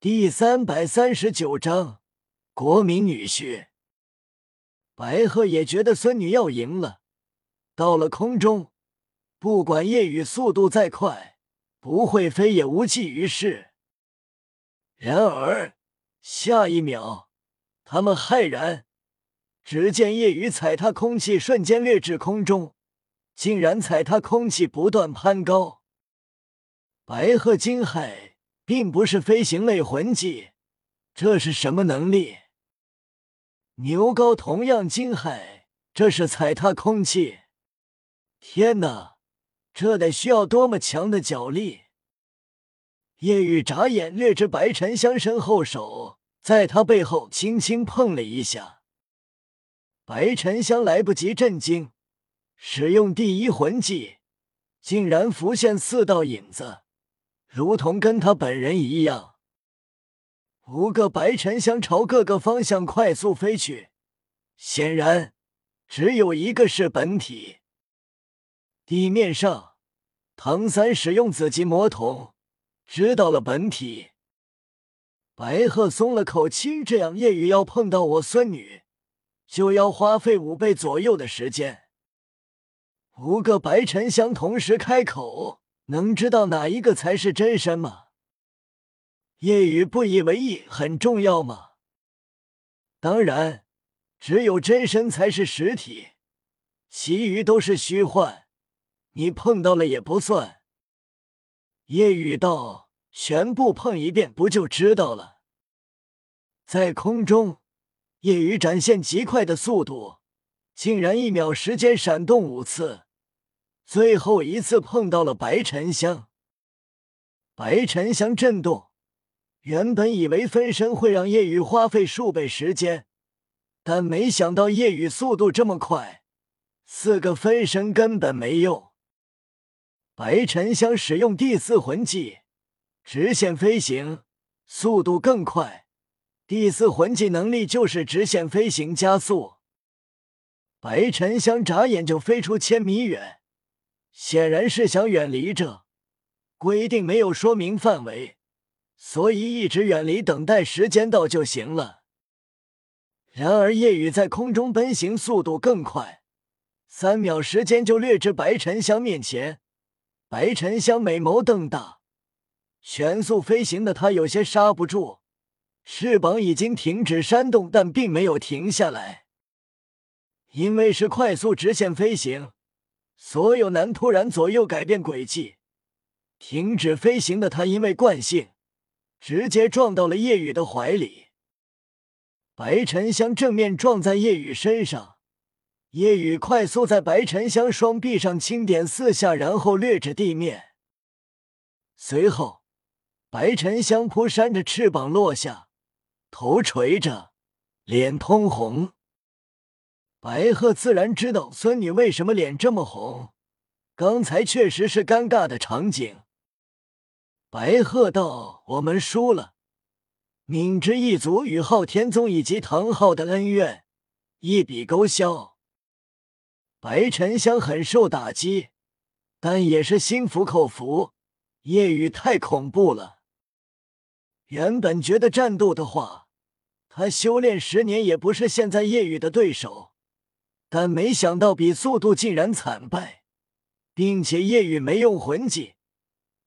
第三百三十九章，国民女婿。白鹤也觉得孙女要赢了。到了空中，不管夜雨速度再快，不会飞也无济于事。然而下一秒，他们骇然，只见夜雨踩踏空气，瞬间掠至空中，竟然踩踏空气不断攀高。白鹤惊骇。并不是飞行类魂技，这是什么能力？牛皋同样惊骇，这是踩踏空气！天哪，这得需要多么强的脚力！夜雨眨眼掠至白沉香身后，手在他背后轻轻碰了一下。白沉香来不及震惊，使用第一魂技，竟然浮现四道影子。如同跟他本人一样，五个白沉香朝各个方向快速飞去。显然，只有一个是本体。地面上，唐三使用紫极魔瞳，知道了本体。白鹤松了口气，这样夜雨要碰到我孙女，就要花费五倍左右的时间。五个白沉香同时开口。能知道哪一个才是真身吗？夜雨不以为意，很重要吗？当然，只有真身才是实体，其余都是虚幻。你碰到了也不算。夜雨道：“全部碰一遍，不就知道了？”在空中，夜雨展现极快的速度，竟然一秒时间闪动五次。最后一次碰到了白沉香，白沉香震动。原本以为分身会让夜雨花费数倍时间，但没想到夜雨速度这么快，四个分身根本没用。白沉香使用第四魂技直线飞行，速度更快。第四魂技能力就是直线飞行加速。白沉香眨眼就飞出千米远。显然是想远离这规定，没有说明范围，所以一直远离，等待时间到就行了。然而夜雨在空中奔行速度更快，三秒时间就掠至白沉香面前。白沉香美眸瞪大，全速飞行的他有些刹不住，翅膀已经停止扇动，但并没有停下来，因为是快速直线飞行。所有男突然左右改变轨迹，停止飞行的他，因为惯性，直接撞到了叶雨的怀里。白沉香正面撞在叶雨身上，叶雨快速在白沉香双臂上轻点四下，然后掠至地面。随后，白沉香扑扇着翅膀落下，头垂着，脸通红。白鹤自然知道孙女为什么脸这么红，刚才确实是尴尬的场景。白鹤道：“我们输了，敏之一族与昊天宗以及唐昊的恩怨一笔勾销。”白沉香很受打击，但也是心服口服。夜雨太恐怖了，原本觉得战斗的话，他修炼十年也不是现在夜雨的对手。但没想到比速度竟然惨败，并且夜雨没用魂技，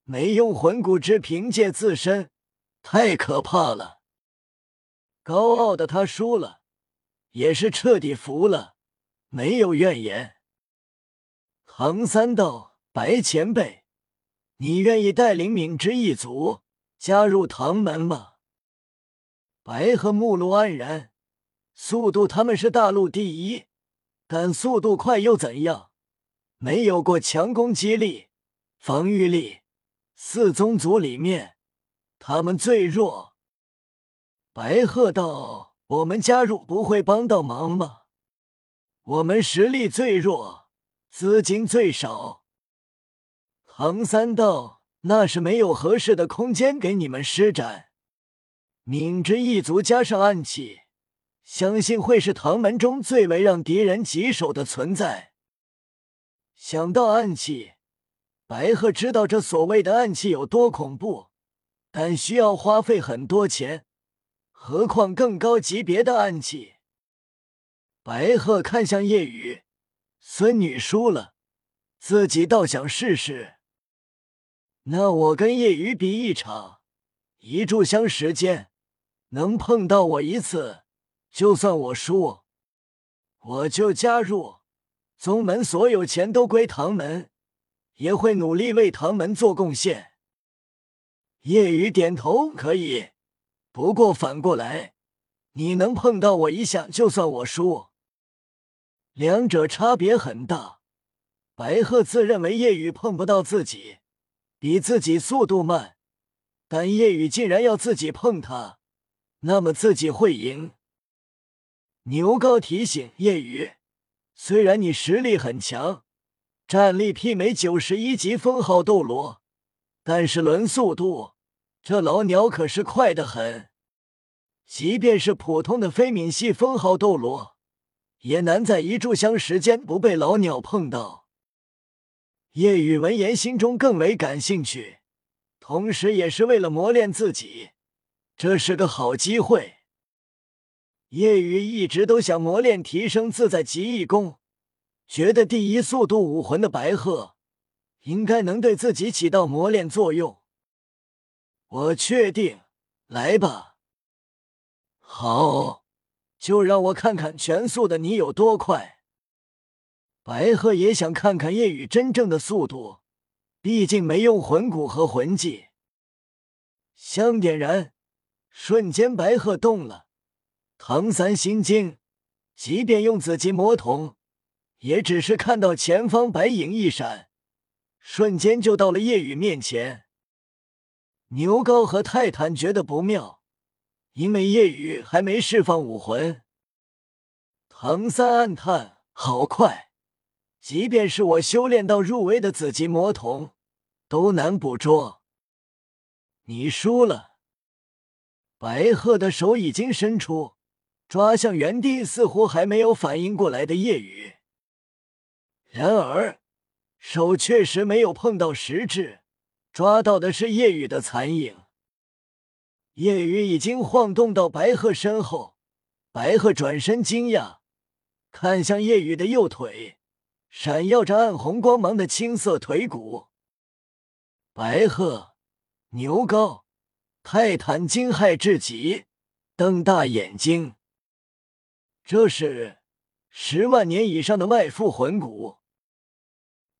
没用魂骨，之凭借自身，太可怕了。高傲的他输了，也是彻底服了，没有怨言。唐三道：“白前辈，你愿意带领敏之一族加入唐门吗？”白和目露黯然，速度他们是大陆第一。但速度快又怎样？没有过强攻击力、防御力，四宗族里面他们最弱。白鹤道：“我们加入不会帮到忙吗？我们实力最弱，资金最少。”唐三道：“那是没有合适的空间给你们施展。敏之一族加上暗器。”相信会是唐门中最为让敌人棘手的存在。想到暗器，白鹤知道这所谓的暗器有多恐怖，但需要花费很多钱，何况更高级别的暗器。白鹤看向夜雨，孙女输了，自己倒想试试。那我跟夜雨比一场，一炷香时间，能碰到我一次，就算我输，我就加入宗门，所有钱都归唐门，也会努力为唐门做贡献。夜雨点头，可以。不过反过来，你能碰到我一下，就算我输。两者差别很大。白鹤自认为夜雨碰不到自己。比自己速度慢，但夜雨竟然要自己碰他，那么自己会赢。牛高提醒夜雨：“虽然你实力很强，战力媲美九十一级封号斗罗，但是论速度，这老鸟可是快得很。即便是普通的飞敏系封号斗罗，也难在一炷香时间不被老鸟碰到。”叶雨闻言，心中更为感兴趣，同时也是为了磨练自己，这是个好机会。叶雨一直都想磨练、提升自在极意功，觉得第一速度武魂的白鹤应该能对自己起到磨练作用。我确定，来吧。好，就让我看看全速的你有多快。白鹤也想看看夜雨真正的速度，毕竟没用魂骨和魂技。香点燃，瞬间白鹤动了。唐三心惊，即便用紫极魔瞳，也只是看到前方白影一闪，瞬间就到了夜雨面前。牛皋和泰坦觉得不妙，因为夜雨还没释放武魂。唐三暗叹：好快！即便是我修炼到入微的紫极魔瞳，都难捕捉。你输了。白鹤的手已经伸出，抓向原地似乎还没有反应过来的夜雨。然而，手确实没有碰到实质，抓到的是夜雨的残影。夜雨已经晃动到白鹤身后，白鹤转身惊讶，看向夜雨的右腿。闪耀着暗红光芒的青色腿骨，白鹤、牛高、泰坦惊骇至极，瞪大眼睛。这是十万年以上的外附魂骨。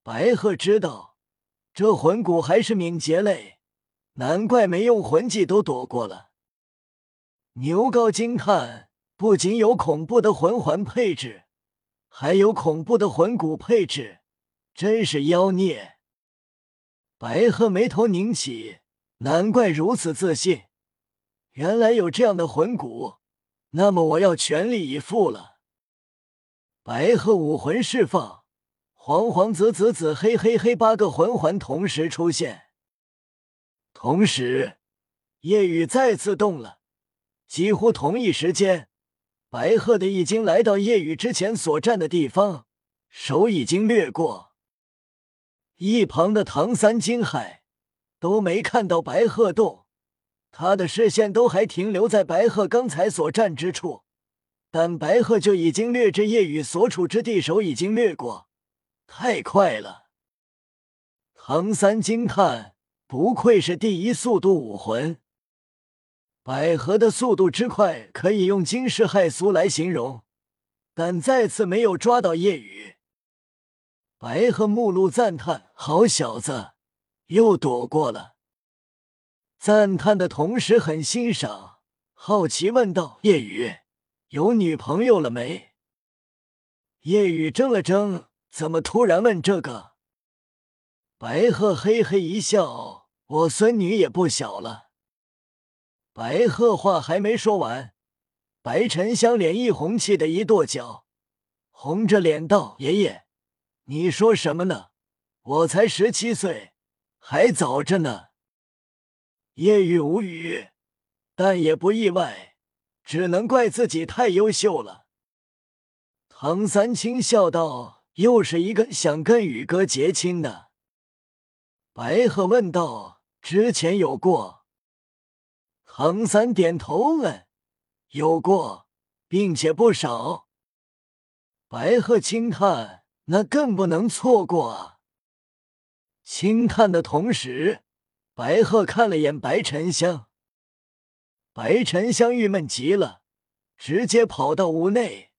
白鹤知道，这魂骨还是敏捷类，难怪没用魂技都躲过了。牛高惊叹，不仅有恐怖的魂环配置。还有恐怖的魂骨配置，真是妖孽！白鹤眉头拧起，难怪如此自信。原来有这样的魂骨，那么我要全力以赴了。白鹤武魂释放，黄黄紫紫紫黑黑黑八个魂环同时出现，同时夜雨再次动了，几乎同一时间。白鹤的已经来到夜雨之前所站的地方，手已经掠过。一旁的唐三惊骇，都没看到白鹤动，他的视线都还停留在白鹤刚才所站之处，但白鹤就已经掠至夜雨所处之地，手已经掠过，太快了！唐三惊叹，不愧是第一速度武魂。百合的速度之快可以用惊世骇俗来形容，但再次没有抓到夜雨。白鹤目露赞叹：“好小子，又躲过了。”赞叹的同时很欣赏，好奇问道：“夜雨，有女朋友了没？”夜雨怔了怔，怎么突然问这个？白鹤嘿嘿一笑：“我孙女也不小了。”白鹤话还没说完，白沉香脸一红，气得一跺脚，红着脸道：“爷爷，你说什么呢？我才十七岁，还早着呢。”叶雨无语，但也不意外，只能怪自己太优秀了。唐三清笑道：“又是一个想跟宇哥结亲的。”白鹤问道：“之前有过？”唐三点头问，有过，并且不少。白鹤轻叹：“那更不能错过啊！”轻叹的同时，白鹤看了眼白沉香，白沉香郁闷极了，直接跑到屋内。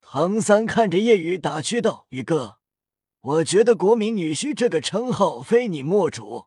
唐三看着叶雨打趣道：“宇哥，我觉得国民女婿这个称号非你莫属。”